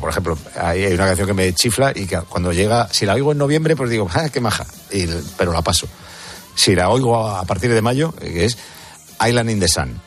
Por ejemplo, hay una canción que me chifla y que cuando llega, si la oigo en noviembre, pues digo, ¡ah, qué maja! Pero la paso. Si la oigo a partir de mayo, que es Island in the Sun.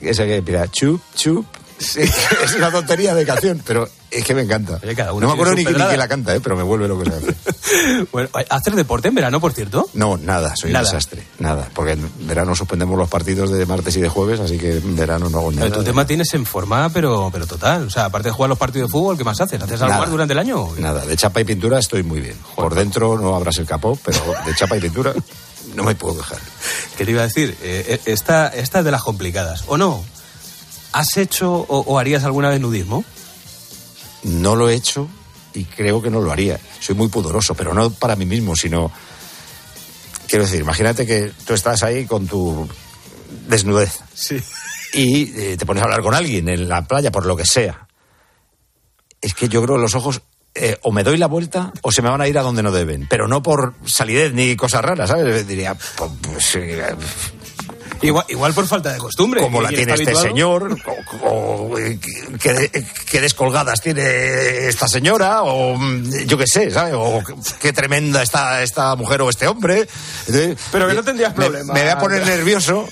Ese que empieza chup, chup, es una tontería de canción, pero es que me encanta. no me acuerdo ni, quién la canta, ¿eh? pero me vuelve lo que se hace. bueno, ¿Hacer deporte en verano, por cierto? No, nada, soy un desastre. Nada, porque en verano suspendemos los partidos de martes y de jueves, así que en verano no hago nada. Pero tu tema tienes en forma, pero, pero total. O sea, aparte de jugar los partidos de fútbol, ¿qué más haces? ¿Haces algo más durante el año? Nada, de chapa y pintura estoy muy bien. Por dentro no abras el capó, pero de chapa y pintura no me puedo dejar. ¿Qué te iba a decir? Eh, eh, esta, esta es de las complicadas, ¿o no? ¿Has hecho o, harías alguna vez nudismo? No lo he hecho y creo que no lo haría. Soy muy pudoroso, pero no para mí mismo, sino... Quiero decir, imagínate que tú estás ahí con tu desnudez. Sí. Y eh, te pones a hablar con alguien en la playa, por lo que sea. Es que yo creo que los ojos eh, o me doy la vuelta o se me van a ir a donde no deben. Pero no por salidez ni cosas raras, ¿sabes? Diría, pues, pues eh, Igual, por falta de costumbre. Como la tiene este señor, o, qué, descolgadas tiene esta señora, o yo qué sé, ¿sabes? O qué tremenda está esta mujer o este hombre. Pero que no tendrías problema. me voy a poner nervioso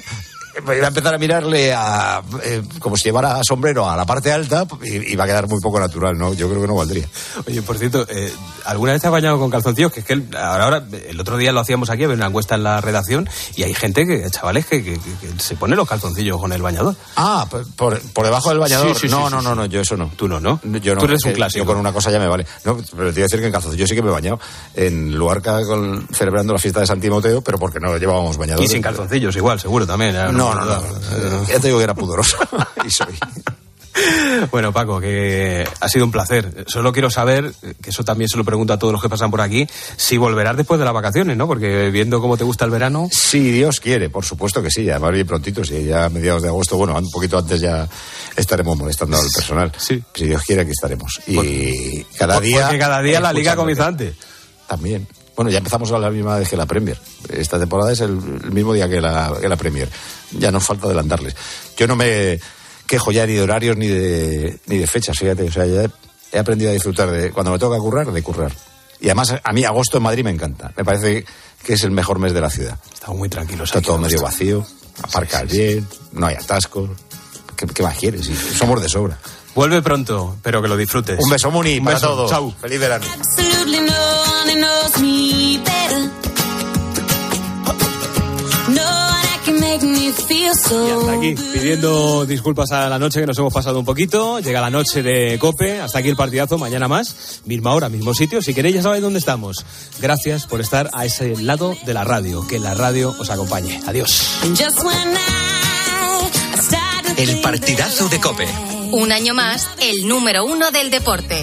voy a empezar a mirarle a, eh, como si llevara sombrero a la parte alta y, va a quedar muy poco natural, ¿no? Yo creo que no valdría. Oye, por cierto, eh, ¿alguna vez te has bañado con calzoncillos? Que es que ahora, ahora, el otro día lo hacíamos aquí, había una encuesta en la redacción y hay gente que, chavales, que, se pone los calzoncillos con el bañador. Ah, por, por debajo del bañador. no, no, no, no, yo eso no. Tú no, ¿no? Yo no. Tú eres un clásico. Yo con una cosa ya me vale. No, pero te iba a decir que en calzoncillos yo sí que me he bañado. En Luarca con, celebrando la fiesta de San Timoteo, pero porque no llevábamos bañador. Y sin calzoncillos igual, seguro también. ¿eh? no, no. no ya te digo que era pudoroso. y soy. Bueno, Paco, que ha sido un placer. Solo quiero saber, que eso también se lo pregunto a todos los que pasan por aquí, si volverás después de las vacaciones, ¿no? Porque viendo cómo te gusta el verano. Sí, Dios quiere, por supuesto que sí. Además, bien prontito, sí, ya a mediados de agosto, bueno, un poquito antes ya estaremos molestando al personal. Sí. Si Dios quiere, aquí estaremos. Y cada día. Porque cada día la liga comienza antes. También. Bueno, ya empezamos a la misma vez que la Premier. Esta temporada es el, mismo día que la, que la Premier. Ya nos falta adelantarles. Yo no me quejo ya ni de horarios ni de, ni de fechas, fíjate. O sea, ya he, aprendido a disfrutar de cuando me toca currar, de currar. Y además, a mí agosto en Madrid me encanta. Me parece que es el mejor mes de la ciudad. Estamos muy tranquilos. Está todo medio vacío, aparcas bien, no hay atascos. ¿Qué, más quieres? somos de sobra. Vuelve pronto, pero que lo disfrutes. Un beso, Muni, Un para beso. todos. Chau. Feliz verano. Y hasta aquí, pidiendo disculpas a la noche que nos hemos pasado un poquito. Llega la noche de Cope, hasta aquí el partidazo, mañana más, misma hora, mismo sitio. Si queréis ya sabéis dónde estamos. Gracias por estar a ese lado de la radio, que la radio os acompañe. Adiós. El partidazo de Cope. Un año más, el número uno del deporte.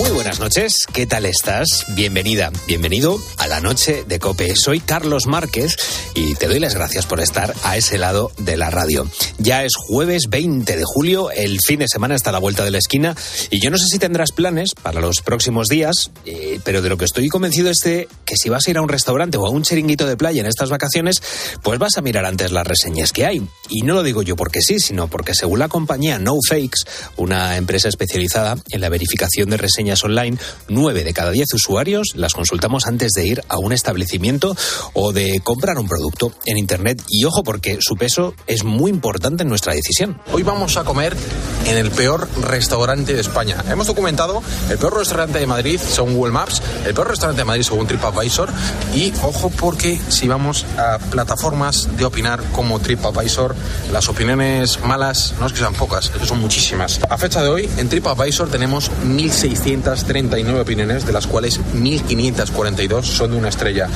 Muy buenas noches, ¿qué tal estás? Bienvenida, bienvenido a la noche de Cope. Soy Carlos Márquez y te doy las gracias por estar a ese lado de la radio. Ya es jueves 20 de julio, el fin de semana está a la vuelta de la esquina y yo no sé si tendrás planes para los próximos días, eh, pero de lo que estoy convencido es de que si vas a ir a un restaurante o a un chiringuito de playa en estas vacaciones, pues vas a mirar antes las reseñas que hay. Y no lo digo yo porque sí, sino porque según la compañía No Fakes, una empresa especializada en la verificación de reseñas online, 9 de cada 10 usuarios las consultamos antes de ir a un establecimiento o de comprar un producto en Internet. Y ojo, porque su peso es muy importante en nuestra decisión. Hoy vamos a comer en el peor restaurante de España. Hemos documentado el peor restaurante de Madrid según Google Maps, el peor restaurante de Madrid según TripAdvisor y ojo porque si vamos a plataformas de opinar como TripAdvisor, las opiniones malas no es que sean pocas, es que son muchísimas. A fecha de hoy en TripAdvisor tenemos 1600 39 opiniones, de las cuales 1.542 son de una estrella.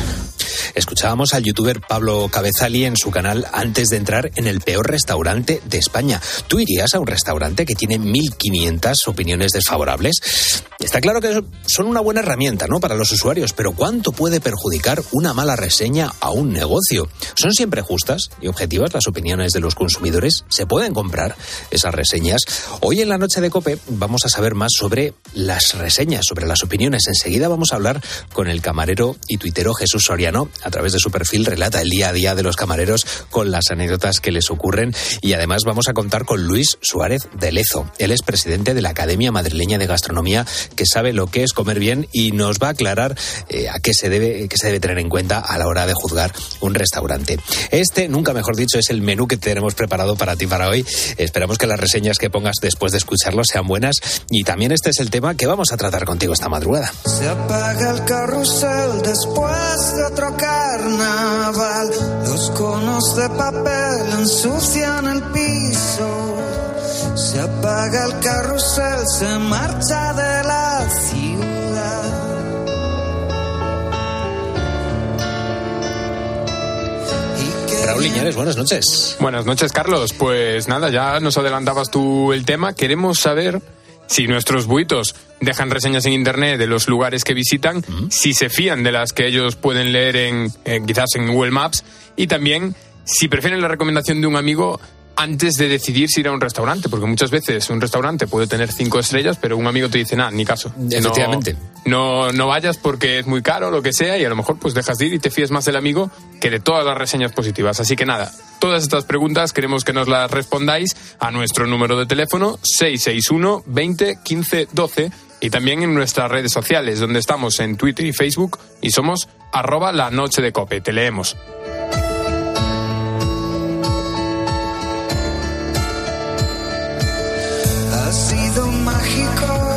Escuchábamos al youtuber Pablo Cabezali en su canal antes de entrar en el peor restaurante de España. ¿Tú irías a un restaurante que tiene 1.500 opiniones desfavorables? Está claro que son una buena herramienta, ¿no? Para los usuarios, pero ¿cuánto puede perjudicar una mala reseña a un negocio? ¿Son siempre justas y objetivas las opiniones de los consumidores? ¿Se pueden comprar esas reseñas? Hoy en la noche de Cope vamos a saber más sobre las reseñas, sobre las opiniones. Enseguida vamos a hablar con el camarero y tuitero Jesús Soriano. A través de su perfil relata el día a día de los camareros con las anécdotas que les ocurren y además vamos a contar con Luis Suárez de Lezo. Él es presidente de la Academia Madrileña de Gastronomía que sabe lo que es comer bien y nos va a aclarar eh, a qué se debe qué se debe tener en cuenta a la hora de juzgar un restaurante. Este, nunca mejor dicho, es el menú que tenemos preparado para ti para hoy. Esperamos que las reseñas que pongas después de escucharlo sean buenas y también este es el tema que vamos a tratar contigo esta madrugada. Se apaga el carrusel después de otro carnaval. Los conos de papel ensucian el piso. Apaga el carrusel, se marcha de la ciudad. Raúl Liñares, buenas noches. Buenas noches, Carlos. Pues nada, ya nos adelantabas tú el tema. Queremos saber si nuestros buitos dejan reseñas en internet de los lugares que visitan, si se fían de las que ellos pueden leer en, en, quizás en Google Maps y también si prefieren la recomendación de un amigo antes de decidir si ir a un restaurante, porque muchas veces un restaurante puede tener cinco estrellas, pero un amigo te dice, nada, ni caso. Efectivamente. No, no, vayas porque es muy caro, lo que sea, y a lo mejor pues dejas de ir y te fíes más del amigo que de todas las reseñas positivas. Así que nada, todas estas preguntas queremos que nos las respondáis a nuestro número de teléfono 661 20 15 12 y también en nuestras redes sociales, donde estamos en Twitter y Facebook y somos arroba la noche de cope. Te leemos. Sido mágico.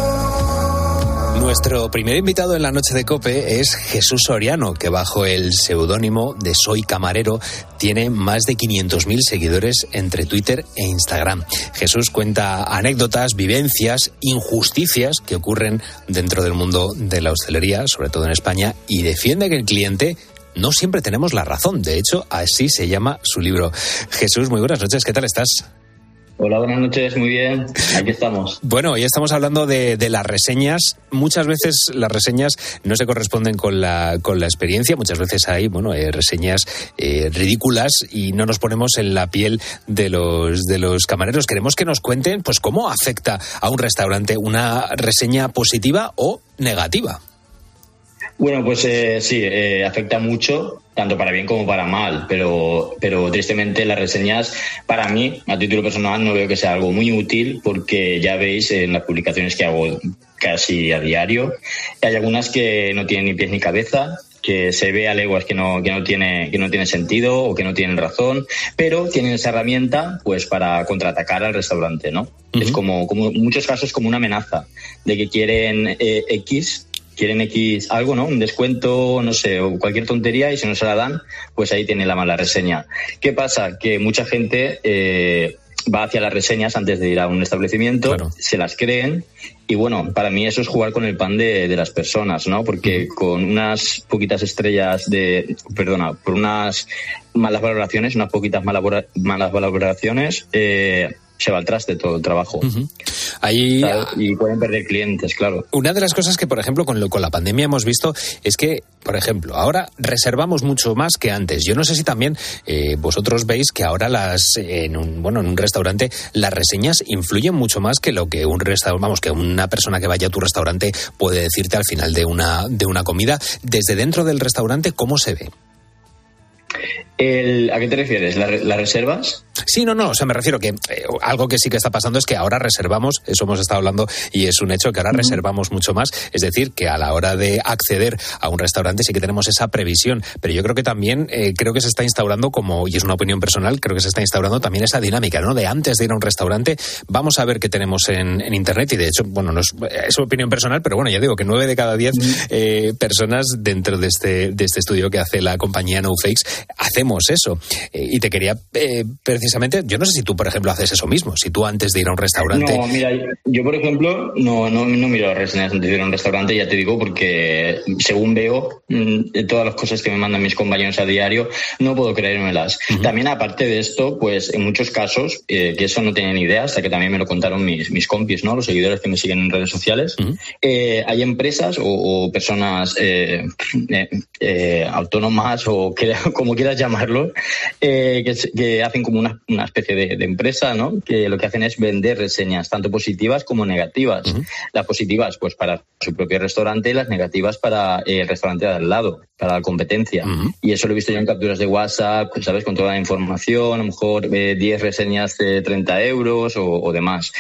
Nuestro primer invitado en la noche de Cope es Jesús Soriano, que bajo el seudónimo de Soy Camarero tiene más de 500.000 seguidores entre Twitter e Instagram. Jesús cuenta anécdotas, vivencias, injusticias que ocurren dentro del mundo de la hostelería, sobre todo en España, y defiende que el cliente no siempre tenemos la razón. De hecho, así se llama su libro. Jesús, muy buenas noches. ¿Qué tal estás? Hola, buenas noches, muy bien. Aquí estamos. Bueno, hoy estamos hablando de, de, las reseñas. Muchas veces las reseñas no se corresponden con la, con la experiencia. Muchas veces hay, bueno, eh, reseñas eh, ridículas y no nos ponemos en la piel de los, de los camareros. Queremos que nos cuenten, pues, cómo afecta a un restaurante una reseña positiva o negativa. Bueno, pues eh, sí, eh, afecta mucho, tanto para bien como para mal, pero, pero tristemente las reseñas, para mí, a título personal, no veo que sea algo muy útil porque ya veis en las publicaciones que hago casi a diario, hay algunas que no tienen ni pies ni cabeza, que se ve a leguas que no, que no tiene, que no tiene sentido o que no tienen razón, pero tienen esa herramienta pues para contraatacar al restaurante, ¿no? Uh -huh. Es como, como en muchos casos como una amenaza de que quieren eh, X quieren X algo, ¿no? Un descuento, no sé, o cualquier tontería y si no se la dan, pues ahí tiene la mala reseña. ¿Qué pasa? Que mucha gente eh, va hacia las reseñas antes de ir a un establecimiento, claro. se las creen y bueno, para mí eso es jugar con el pan de, de las personas, ¿no? Porque con unas poquitas estrellas de, perdona, por unas malas valoraciones, unas poquitas malas, malas valoraciones, eh, se va al traste todo el trabajo. Uh -huh. Ahí, claro, y pueden perder clientes, claro. Una de las cosas que, por ejemplo, con, lo, con la pandemia hemos visto es que, por ejemplo, ahora reservamos mucho más que antes. Yo no sé si también eh, vosotros veis que ahora las en un bueno en un restaurante las reseñas influyen mucho más que lo que un restaurante, vamos, que una persona que vaya a tu restaurante puede decirte al final de una de una comida. Desde dentro del restaurante, ¿cómo se ve? El, ¿A qué te refieres? ¿Las ¿La reservas? Sí, no, no, o sea, me refiero que eh, algo que sí que está pasando es que ahora reservamos, eso hemos estado hablando y es un hecho que ahora uh -huh. reservamos mucho más, es decir, que a la hora de acceder a un restaurante sí que tenemos esa previsión, pero yo creo que también eh, creo que se está instaurando como, y es una opinión personal, creo que se está instaurando también esa dinámica, ¿no? De antes de ir a un restaurante, vamos a ver qué tenemos en, en Internet y de hecho, bueno, no es, es opinión personal, pero bueno, ya digo que nueve de cada diez uh -huh. eh, personas dentro de este, de este estudio que hace la compañía No Fakes hacemos eso. Eh, y te quería precisamente precisamente, yo no sé si tú, por ejemplo, haces eso mismo, si tú antes de ir a un restaurante... No, mira, yo por ejemplo no, no, no miro reseñas antes de ir a un restaurante, ya te digo, porque según veo mm, todas las cosas que me mandan mis compañeros a diario, no puedo creérmelas. También aparte de esto, pues en muchos casos, eh, que eso no tenía ni idea, hasta que también me lo contaron mis, mis compis, ¿no? los seguidores que me siguen en redes sociales, eh, hay empresas o, personas eh, autónomas o como quieras llamarlo, que, que, hacen como una, una especie de, empresa, ¿no? que lo que hacen es vender reseñas, tanto positivas como negativas. Las positivas, pues para su propio restaurante, y las negativas para el restaurante de al lado, para la competencia. Y eso lo he visto yo en capturas de WhatsApp, ¿sabes? Con toda la información, a lo mejor 10 reseñas de 30 euros o, demás.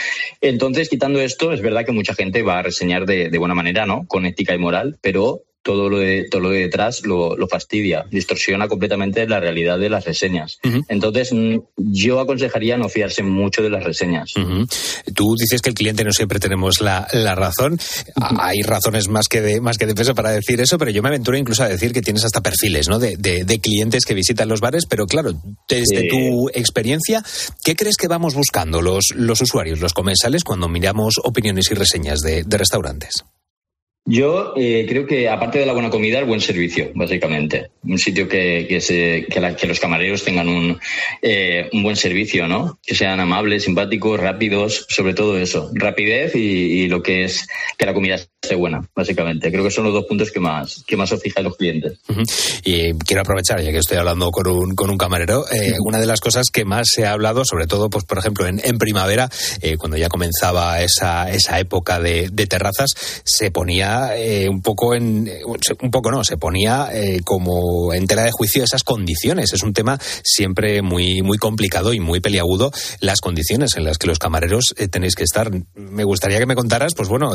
Entonces, quitando esto, es verdad que mucha gente va a reseñar de, de buena manera, ¿no? Con ética y moral, pero todo lo de, todo lo de detrás lo, fastidia, distorsiona completamente la realidad de las reseñas. Entonces, mm, yo aconsejaría no fiarse mucho de las reseñas. Tú dices que el cliente no siempre tenemos la, razón. Hay razones más que, de, más que de peso para decir eso, pero yo me aventuro incluso a decir que tienes hasta perfiles ¿no? de, clientes que visitan los bares, pero claro, desde tu experiencia, ¿qué crees que vamos buscando los, los usuarios, los comensales, cuando miramos opiniones y reseñas de restaurantes? Yo eh, creo que, aparte de la buena comida, el buen servicio, básicamente. Un sitio que, que, se, que, los camareros tengan un, eh, un, buen servicio, ¿no? Que sean amables, simpáticos, rápidos, sobre todo eso. Rapidez y, lo que es que la comida buena, básicamente. Creo que son los dos puntos que más, que más os fijan los clientes. Y quiero aprovechar, ya que estoy hablando con un, con un camarero, eh, una de las cosas que más se ha hablado, sobre todo, pues por ejemplo, en, en primavera, cuando ya comenzaba esa, esa época de, de terrazas, se ponía eh, un poco en. Un poco no, se ponía eh, como en tela de juicio esas condiciones. Es un tema siempre muy, muy complicado y muy peliagudo las condiciones en las que los camareros eh, tenéis que estar. Me gustaría que me contaras, pues bueno,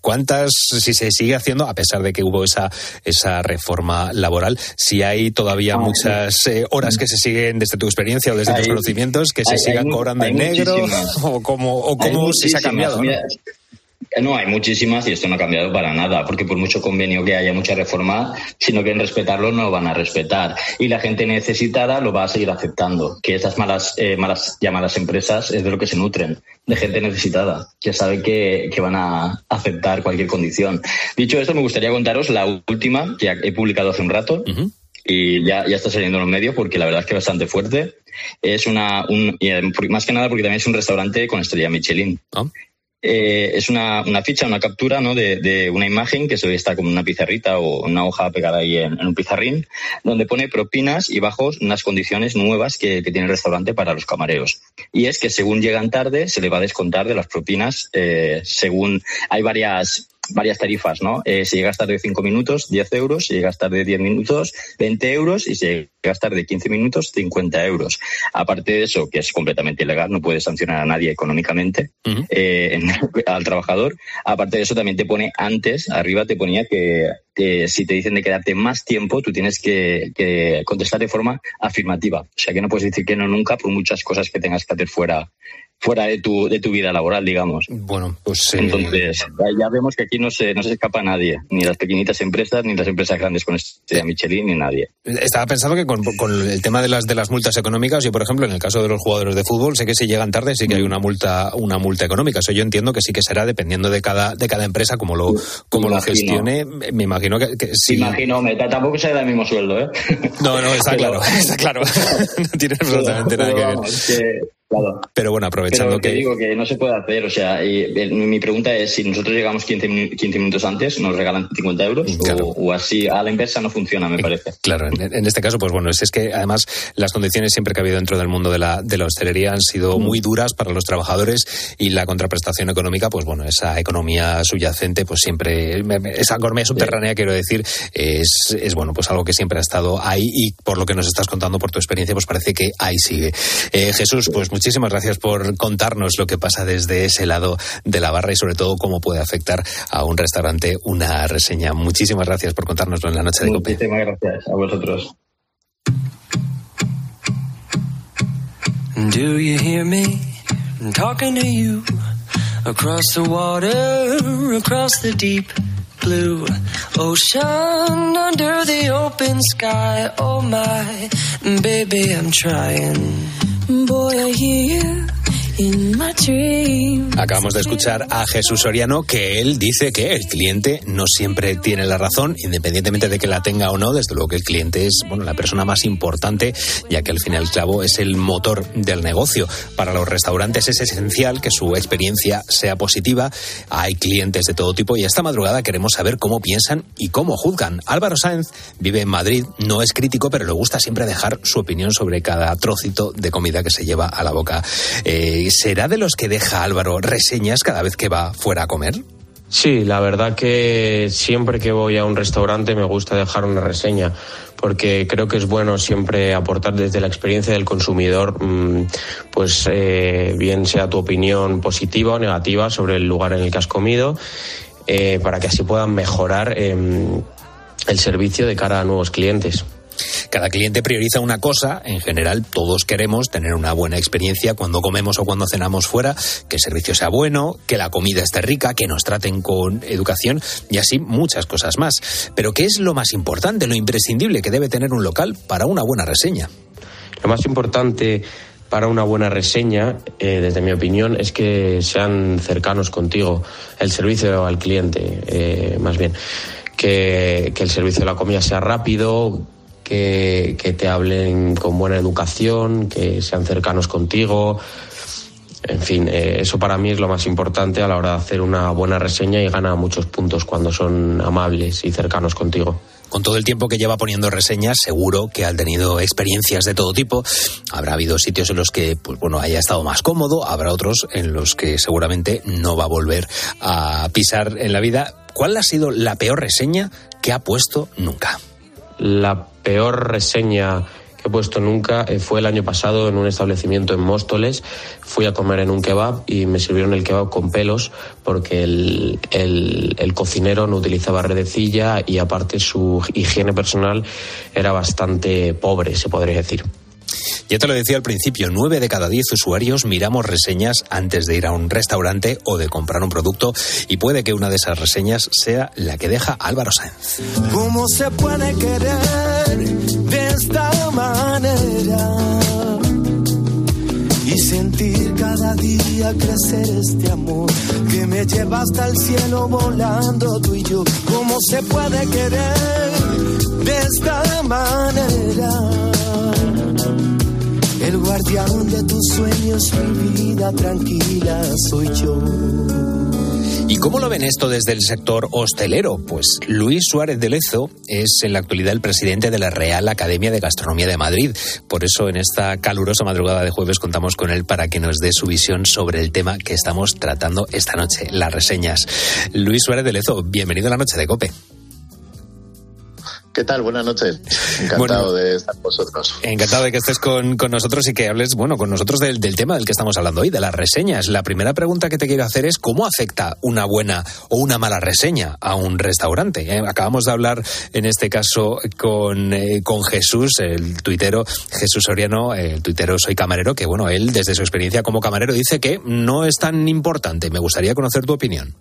cuántas, si se sigue haciendo, a pesar de que hubo esa, esa reforma laboral, si hay todavía ah, muchas horas que se siguen desde tu experiencia o desde tus conocimientos que se sigan cobrando en negro o cómo, o cómo se ha cambiado. No, hay muchísimas y esto no ha cambiado para nada, porque por mucho convenio que haya, mucha reforma, si no quieren respetarlo, no lo van a respetar. Y la gente necesitada lo va a seguir aceptando, que estas malas, eh, malas llamadas empresas es de lo que se nutren, de gente necesitada, que sabe que, van a aceptar cualquier condición. Dicho esto, me gustaría contaros la última, que he publicado hace un rato. Y ya, ya está saliendo en los medios porque la verdad es que es bastante fuerte. Es una, un, más que nada porque también es un restaurante con estrella Michelin. Ah. Eh, es una, una, ficha, una captura ¿no? de, de, una imagen que se está como una pizarrita o una hoja pegada ahí en, un pizarrín, donde pone propinas y bajo unas condiciones nuevas que, que, tiene el restaurante para los camareros. Y es que según llegan tarde, se le va a descontar de las propinas, eh, según hay varias varias tarifas, ¿no? Eh, si llegas tarde 5 minutos, 10 euros, si llegas tarde 10 minutos, 20 euros y si llegas tarde 15 minutos, 50 euros. Aparte de eso, que es completamente ilegal, no puedes sancionar a nadie económicamente eh, al trabajador. Aparte de eso, también te pone antes, arriba te ponía que, si te dicen de quedarte más tiempo, tú tienes que, que, contestar de forma afirmativa. O sea que no puedes decir que no nunca por muchas cosas que tengas que hacer fuera fuera de tu, de tu vida laboral, digamos. Bueno, pues... Eh, Entonces, ya vemos que aquí no se, no se escapa nadie, ni las pequeñitas empresas, ni las empresas grandes con este Michelin, ni nadie. Estaba pensando que con, el tema de las, de las multas económicas, yo, por ejemplo, en el caso de los jugadores de fútbol, sé que si llegan tarde sí que hay una multa, una multa económica. Eso yo entiendo que sí que será dependiendo de cada, de cada empresa como lo, como lo gestione. Me imagino que, sí. Imagino, tampoco será el mismo sueldo, ¿eh? No, no, está claro, está claro. no tiene absolutamente nada que ver. Pero bueno, aprovechando que... digo que no se puede hacer, o sea, y, mi pregunta es si nosotros llegamos 15, minutos antes, nos regalan 50 euros o, así, a la inversa no funciona, me parece. Claro, en, este caso, pues bueno, es, que además las condiciones siempre que ha habido dentro del mundo de la, de la hostelería han sido mm. muy duras para los trabajadores y la contraprestación económica, pues bueno, esa economía subyacente, pues siempre, esa economía subterránea, quiero decir, es, es bueno, pues algo que siempre ha estado ahí y por lo que nos estás contando, por tu experiencia, pues parece que ahí sigue. Eh, Jesús, pues muchísimas gracias por contarnos lo que pasa desde ese lado de la barra y sobre todo cómo puede afectar a un restaurante una reseña. Muchísimas gracias por contárnoslo en la noche de Cope. Muchísimas gracias a vosotros. Do you hear me talking to you across the water, across the deep blue ocean, under the open sky? Oh my, baby, I'm trying. Boy, I hear you. Acabamos de escuchar a Jesús Soriano que él dice que el cliente no siempre tiene la razón, independientemente de que la tenga o no. Desde luego que el cliente es bueno la persona más importante, ya que al fin y al cabo es el motor del negocio. Para los restaurantes es esencial que su experiencia sea positiva. Hay clientes de todo tipo y esta madrugada queremos saber cómo piensan y cómo juzgan. Álvaro Sáenz vive en Madrid, no es crítico, pero le gusta siempre dejar su opinión sobre cada trocito de comida que se lleva a la boca. Eh, ¿Será de los que deja Álvaro reseñas cada vez que va fuera a comer? Sí, la verdad que siempre que voy a un restaurante me gusta dejar una reseña porque creo que es bueno siempre aportar desde la experiencia del consumidor, mm, pues eh, bien sea tu opinión positiva o negativa sobre el lugar en el que has comido, eh, para que así puedan mejorar em, el servicio de cara a nuevos clientes. Cada cliente prioriza una cosa. En general, todos queremos tener una buena experiencia cuando comemos o cuando cenamos fuera, que el servicio sea bueno, que la comida esté rica, que nos traten con educación y así muchas cosas más. Pero ¿qué es lo más importante, lo imprescindible que debe tener un local para una buena reseña? Lo más importante para una buena reseña, eh, desde mi opinión, es que sean cercanos contigo, el servicio al cliente, eh, más bien. Que, que, el servicio de la comida sea rápido, que, te hablen con buena educación, que sean cercanos contigo. En fin, eh, eso para mí es lo más importante a la hora de hacer una buena reseña y gana muchos puntos cuando son amables y cercanos contigo con todo el tiempo que lleva poniendo reseñas, seguro que ha tenido experiencias de todo tipo. Habrá habido sitios en los que, pues bueno, haya estado más cómodo, habrá otros en los que seguramente no va a volver a pisar en la vida. ¿Cuál ha sido la peor reseña que ha puesto nunca? La peor reseña que he puesto nunca eh, fue el año pasado en un establecimiento en Móstoles. Fui a comer en un kebab y me sirvieron el kebab con pelos porque el, el, cocinero no utilizaba redecilla y aparte su higiene personal era bastante pobre, se podría decir. Ya te lo decía al principio, nueve de cada diez usuarios miramos reseñas antes de ir a un restaurante o de comprar un producto y puede que una de esas reseñas sea la que deja Álvaro Sáenz. ¿Cómo se puede querer de esta manera? Y sentir cada día crecer este amor que me lleva hasta el cielo volando tú y yo. ¿Cómo se puede querer de esta manera? Guardián de tus sueños, mi vida tranquila soy yo. ¿Y cómo lo ven esto desde el sector hostelero? Pues Luis Suárez de Lezo es en la actualidad el presidente de la Real Academia de Gastronomía de Madrid. Por eso en esta calurosa madrugada de jueves contamos con él para que nos dé su visión sobre el tema que estamos tratando esta noche, las reseñas. Luis Suárez de Lezo, bienvenido a la noche de Cope. ¿Qué tal? Buenas noches. Encantado de estar con vosotros. Encantado de que estés con, nosotros y que hables, bueno, con nosotros del, tema del que estamos hablando hoy, de las reseñas. La primera pregunta que te quiero hacer es cómo afecta una buena o una mala reseña a un restaurante. Eh, acabamos de hablar, en este caso, con, eh, con Jesús, el tuitero Jesús Soriano, el tuitero Soy Camarero, que, bueno, él, desde su experiencia como camarero, dice que no es tan importante. Me gustaría conocer tu opinión.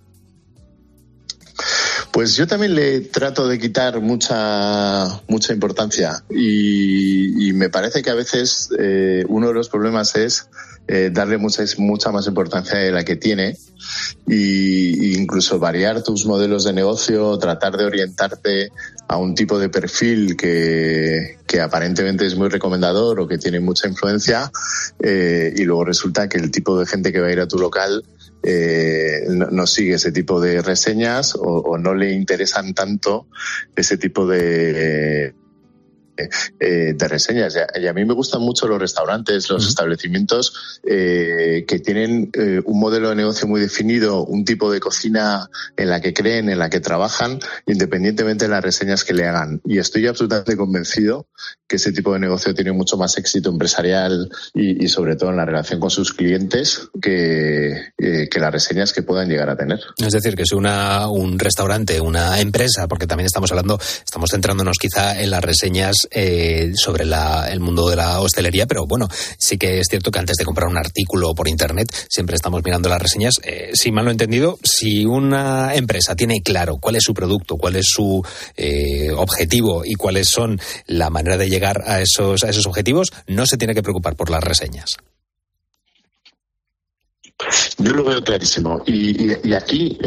Pues yo también le trato de quitar mucha mucha importancia y, me parece que a veces eh, uno de los problemas es eh, darle mucha, mucha más importancia de la que tiene e incluso variar tus modelos de negocio, tratar de orientarte a un tipo de perfil que, que aparentemente es muy recomendador o que tiene mucha influencia eh, y luego resulta que el tipo de gente que va a ir a tu local eh, no, sigue ese tipo de reseñas o, no le interesan tanto ese tipo de, eh, de reseñas. Y a, mí me gustan mucho los restaurantes, los establecimientos eh, que tienen eh, un modelo de negocio muy definido, un tipo de cocina en la que creen, en la que trabajan, independientemente de las reseñas que le hagan. Y estoy absolutamente convencido que ese tipo de negocio tiene mucho más éxito empresarial y, sobre todo en la relación con sus clientes que, que las reseñas que puedan llegar a tener. Es decir, que si una, un restaurante, una empresa, porque también estamos hablando, estamos centrándonos quizá en las reseñas eh, sobre el mundo de la hostelería, pero bueno, sí que es cierto que antes de comprar un artículo por internet siempre estamos mirando las reseñas. Eh, si mal lo he entendido, si una empresa tiene claro cuál es su producto, cuál es su eh, objetivo y cuáles son la manera de llegar a esos, objetivos, no se tiene que preocupar por las reseñas. Yo lo veo clarísimo. Y, aquí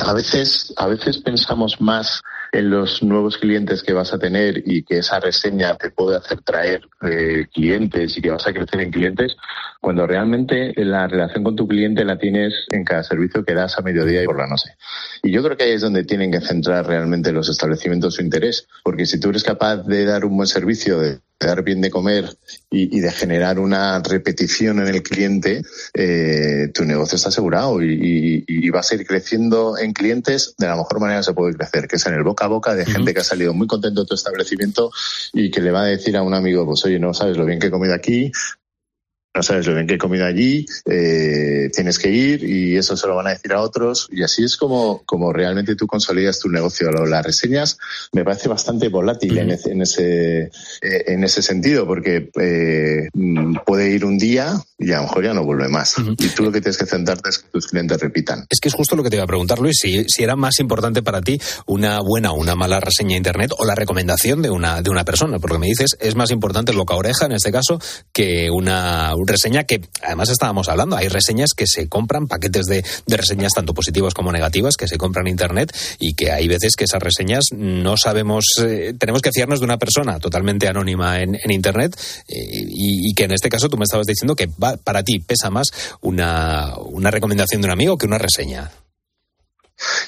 a veces a veces pensamos más en los nuevos clientes que vas a tener y que esa reseña te puede hacer traer eh, clientes y que vas a crecer en clientes, cuando realmente la relación con tu cliente la tienes en cada servicio que das a mediodía y por la noche. Y yo creo que ahí es donde tienen que centrar realmente los establecimientos su interés, porque si tú eres capaz de dar un buen servicio, de dar bien de comer y, de generar una repetición en el cliente, eh, tu negocio está asegurado y, y, vas a ir creciendo en clientes de la mejor manera que se puede crecer, que es en el boca a boca de gente que ha salido muy contento de tu establecimiento y que le va a decir a un amigo, pues oye, no sabes lo bien que he comido aquí, no sabes lo bien que he comido allí, eh, tienes que ir y eso se lo van a decir a otros y así es como, como realmente tú consolidas tu negocio. Las reseñas me parece bastante volátil en, ese, en, ese, eh, en ese sentido porque eh, puede ir un día y a lo mejor ya no vuelve más. Y tú lo que tienes que centrarte es que tus clientes repitan. Es que es justo lo que te iba a preguntar, Luis, si, si era más importante para ti una buena o una mala reseña de Internet o la recomendación de una, de una persona, porque me dices es más importante el boca oreja en este caso que una reseña que además estábamos hablando. Hay reseñas que se compran, paquetes de, reseñas tanto positivas como negativas que se compran en Internet y que hay veces que esas reseñas no sabemos, eh, tenemos que fiarnos de una persona totalmente anónima en, Internet eh, y, que en este caso tú me estabas diciendo que para ti pesa más una, una recomendación de un amigo que una reseña.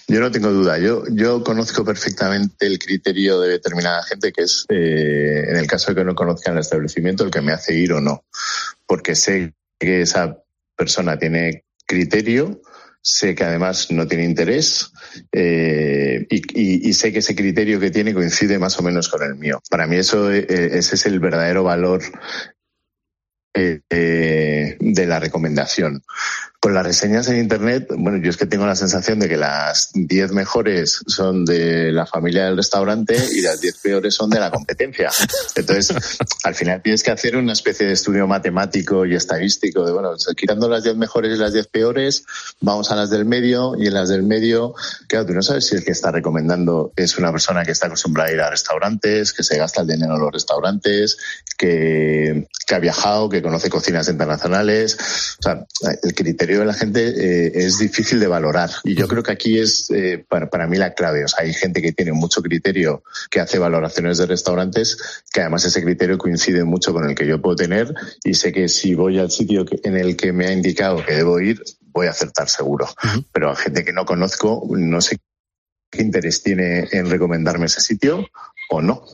Yo no tengo duda. Yo, yo conozco perfectamente el criterio de determinada gente, que es, eh, en el caso de que no conozcan el establecimiento, el que me hace ir o no. Porque sé que esa persona tiene criterio, sé que además no tiene interés eh, y, sé que ese criterio que tiene coincide más o menos con el mío. Para mí eso eh, ese es el verdadero valor de la recomendación. Con las reseñas en Internet, bueno, yo es que tengo la sensación de que las 10 mejores son de la familia del restaurante y las 10 peores son de la competencia. Entonces, al final tienes que hacer una especie de estudio matemático y estadístico de, bueno, quitando las 10 mejores y las 10 peores, vamos a las del medio y en las del medio, claro, tú no sabes si el que está recomendando es una persona que está acostumbrada a ir a restaurantes, que se gasta el dinero en los restaurantes, que, que ha viajado, que conoce cocinas internacionales. O sea, el criterio de la gente eh, es difícil de valorar. Y yo creo que aquí es eh, para, mí la clave. O sea, hay gente que tiene mucho criterio que hace valoraciones de restaurantes, que además ese criterio coincide mucho con el que yo puedo tener y sé que si voy al sitio en el que me ha indicado que debo ir, voy a acertar seguro. Pero a gente que no conozco, no sé qué interés tiene en recomendarme ese sitio o no.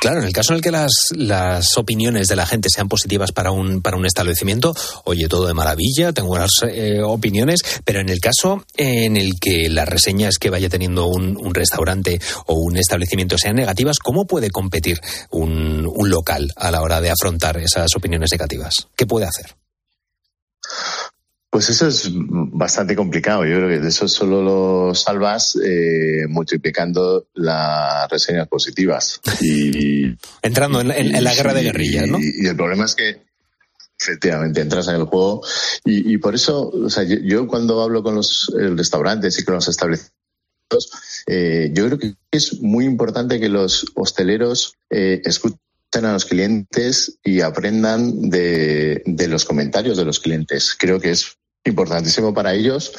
Claro, en el caso en el que las, las opiniones de la gente sean positivas para un, para un establecimiento, oye, todo de maravilla, tengo buenas eh, opiniones, pero en el caso en el que las reseñas que vaya teniendo un, un restaurante o un establecimiento sean negativas, ¿cómo puede competir un, un local a la hora de afrontar esas opiniones negativas? ¿Qué puede hacer? Pues eso es bastante complicado. Yo creo que de eso solo lo salvas eh, multiplicando las reseñas positivas. Y, Entrando en, la guerra de guerrillas, ¿no? Y, el problema es que efectivamente entras en el juego y, por eso, o sea, yo, cuando hablo con los eh, restaurantes y con los establecimientos, eh, yo creo que es muy importante que los hosteleros escuchen a los clientes y aprendan de, de, los comentarios de los clientes. Creo que es importantísimo para ellos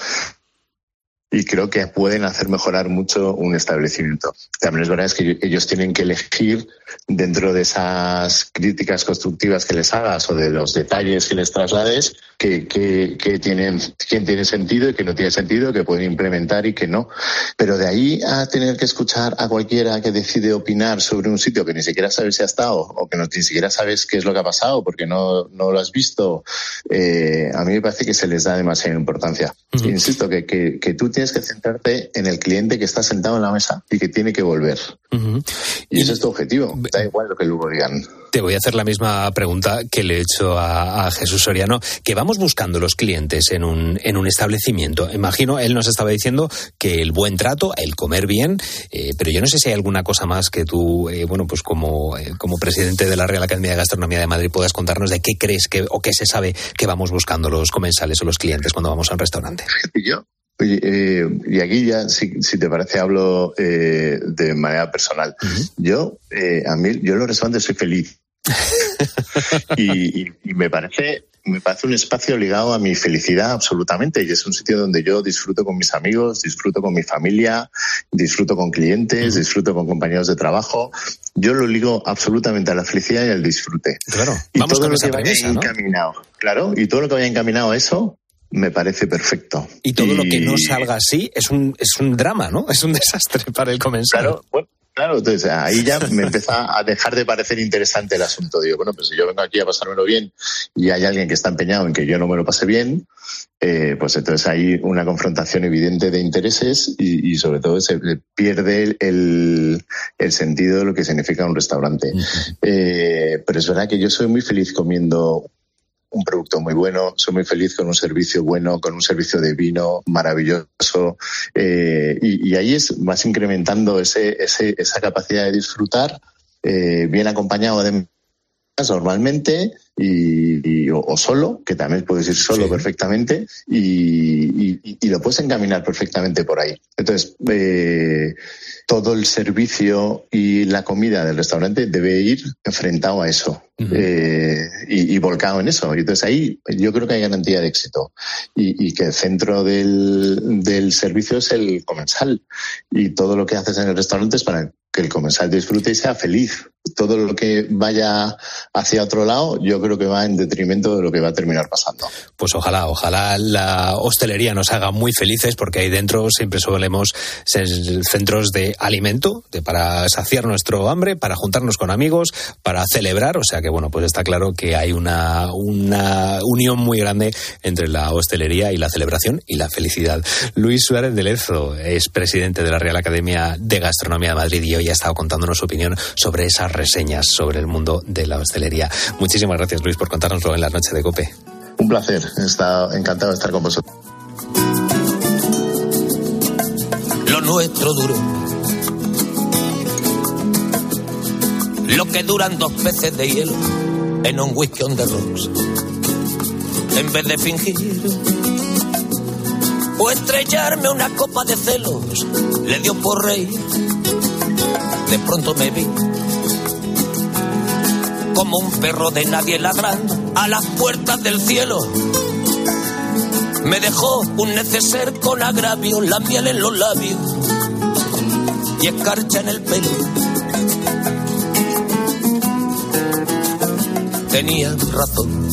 y creo que pueden hacer mejorar mucho un establecimiento. También es verdad es que ellos tienen que elegir dentro de esas críticas constructivas que les hagas o de los detalles que les traslades, que, que, tienen, quién tiene sentido y que no tiene sentido, que pueden implementar y que no. Pero de ahí a tener que escuchar a cualquiera que decide opinar sobre un sitio que ni siquiera sabes si ha estado o que no, ni siquiera sabes qué es lo que ha pasado porque no, no lo has visto, eh, a mí me parece que se les da demasiada importancia. Insisto, que, que, que tú tienes tienes que centrarte en el cliente que está sentado en la mesa y que tiene que volver. Y ese es tu objetivo. Da igual lo que luego digan. Te voy a hacer la misma pregunta que le he hecho a, Jesús Soriano, que vamos buscando los clientes en un, en un establecimiento. Imagino, él nos estaba diciendo que el buen trato, el comer bien, eh, pero yo no sé si hay alguna cosa más que tú, eh, bueno, pues como, eh, como presidente de la Real Academia de Gastronomía de Madrid puedas contarnos de qué crees que, o qué se sabe que vamos buscando los comensales o los clientes cuando vamos a un restaurante. Yo, y aquí ya, si, te parece, hablo de manera personal. Yo, a mí, yo en los restaurantes soy feliz. y, me parece me parece un espacio ligado a mi felicidad absolutamente y es un sitio donde yo disfruto con mis amigos, disfruto con mi familia, disfruto con clientes, disfruto con compañeros de trabajo. Yo lo ligo absolutamente a la felicidad y al disfrute. Claro, y todo lo que vaya encaminado, claro, y todo lo que vaya encaminado a eso me parece perfecto. Y todo lo que no salga así es un, es un drama, ¿no? Es un desastre para el comensal. Claro, bueno, Claro, entonces ahí ya me empieza a dejar de parecer interesante el asunto. Digo, bueno, pues si yo vengo aquí a pasármelo bien y hay alguien que está empeñado en que yo no me lo pase bien, eh, pues entonces hay una confrontación evidente de intereses y, sobre todo se pierde el, sentido de lo que significa un restaurante. Eh, pero es verdad que yo soy muy feliz comiendo un producto muy bueno, soy muy feliz con un servicio bueno, con un servicio de vino maravilloso. Eh, y, ahí es, vas incrementando ese, esa capacidad de disfrutar, eh, bien acompañado de normalmente y, o, solo, que también puedes ir solo perfectamente y, lo puedes encaminar perfectamente por ahí. Entonces, eh, todo el servicio y la comida del restaurante debe ir enfrentado a eso eh, y, volcado en eso. Y entonces ahí yo creo que hay garantía de éxito y, que el centro del, del servicio es el comensal y todo lo que haces en el restaurante es para que el comensal disfrute y sea feliz. Todo lo que vaya hacia otro lado, yo creo que va en detrimento de lo que va a terminar pasando. Pues ojalá, ojalá la hostelería nos haga muy felices, porque ahí dentro siempre solemos ser centros de alimento, de para saciar nuestro hambre, para juntarnos con amigos, para celebrar. O sea que bueno, pues está claro que hay una, una unión muy grande entre la hostelería y la celebración y la felicidad. Luis Suárez de Lezo es presidente de la Real Academia de Gastronomía de Madrid y hoy ha estado contándonos su opinión sobre esas reseñas sobre el mundo de la hostelería. Muchísimas gracias, Luis, por contárnoslo en la noche de COPE. Un placer, estado encantado de estar con vosotros. Lo nuestro duro. Lo que duran dos peces de hielo en un whisky on the rocks. En vez de fingir o estrellarme una copa de celos, le dio por reír de pronto me vi como un perro de nadie ladrando a las puertas del cielo. Me dejó un neceser con agravio, la miel en los labios y escarcha en el pelo. Tenía razón.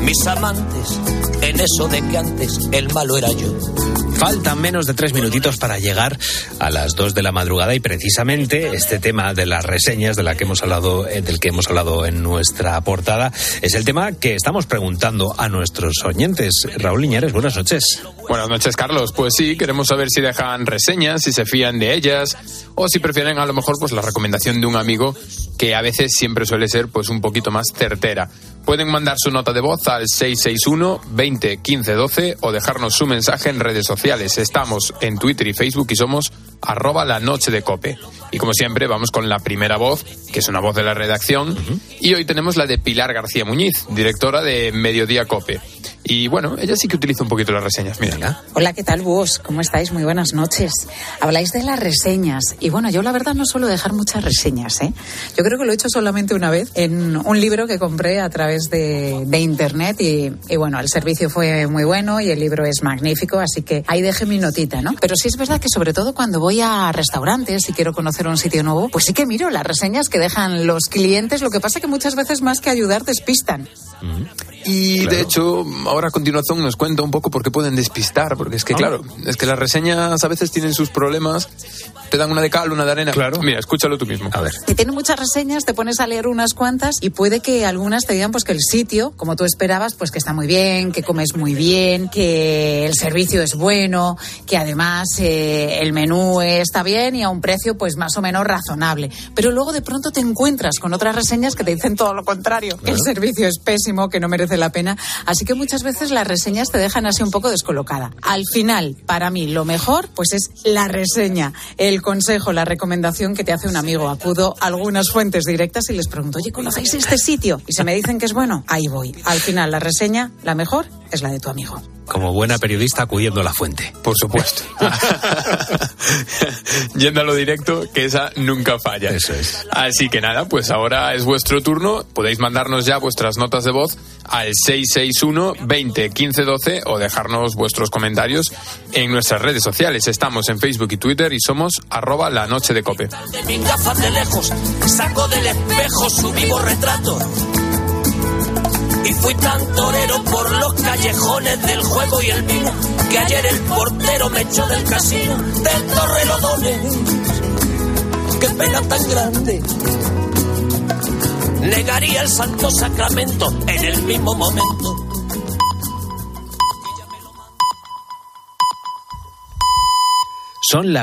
Mis amantes en eso de que antes el malo era yo Faltan menos de tres minutitos para llegar a las dos de la madrugada y precisamente este tema de las reseñas de la que hemos hablado, eh, del que hemos hablado en nuestra portada, es el tema que estamos preguntando a nuestros oyentes. Raúl Liñares, buenas noches. Buenas noches, Carlos. Pues sí, queremos saber si dejan reseñas, si se fían de ellas o si prefieren a lo mejor pues la recomendación de un amigo que a veces siempre suele ser pues un poquito más certera. Pueden mandar su nota de voz al 661 20 15 12 o dejarnos su mensaje en redes sociales. Estamos en Twitter y Facebook y somos arroba la noche de cope. Y como siempre vamos con la primera voz, que es una voz de la redacción. Y hoy tenemos la de Pilar García Muñiz, directora de Mediodía Cope. Y bueno, ella sí que utiliza un poquito las reseñas, mira. Hola, ¿qué tal vos? ¿Cómo estáis? Muy buenas noches. Habláis de las reseñas. Y bueno, yo la verdad no suelo dejar muchas reseñas, ¿eh? Yo creo que lo he hecho solamente una vez en un libro que compré a través de, internet y, y, bueno, el servicio fue muy bueno y el libro es magnífico, así que ahí dejé mi notita, ¿no? Pero sí es verdad que sobre todo cuando voy a restaurantes y quiero conocer un sitio nuevo, pues sí que miro las reseñas que dejan los clientes. Lo que pasa que muchas veces más que ayudar despistan. Y de hecho, ahora a continuación nos cuenta un poco por qué pueden despistar, porque es que, claro, es que las reseñas a veces tienen sus problemas te dan una de cal, una de arena. Claro. Mira, escúchalo tú mismo. A ver. Si tiene muchas reseñas, te pones a leer unas cuantas y puede que algunas te digan pues que el sitio, como tú esperabas, pues que está muy bien, que comes muy bien, que el servicio es bueno, que además eh, el menú está bien y a un precio pues más o menos razonable. Pero luego de pronto te encuentras con otras reseñas que te dicen todo lo contrario, que el servicio es pésimo, que no merece la pena. Así que muchas veces las reseñas te dejan así un poco descolocada. Al final, para mí, lo mejor pues es la reseña, el consejo, la recomendación que te hace un amigo. Acudo a algunas fuentes directas y les pregunto, oye, ¿conocéis este sitio? Y se me dicen que es bueno, ahí voy. Al final, la reseña, la mejor, es la de tu amigo. Como buena periodista acudiendo a la fuente. Por supuesto. Yendo a lo directo, que esa nunca falla. Eso es. Así que nada, pues ahora es vuestro turno. Podéis mandarnos ya vuestras notas de voz al 661 20 15 12 o dejarnos vuestros comentarios en nuestras redes sociales. Estamos en Facebook y Twitter y somos arroba la noche de cope. de mis gafas de lejos, saco del espejo su vivo retrato. Fui tan torero por los callejones del juego y el vino, que ayer el portero me echó del casino del Torrelodones. Qué pena tan grande. Negaría el santo sacramento en el mismo momento. Son las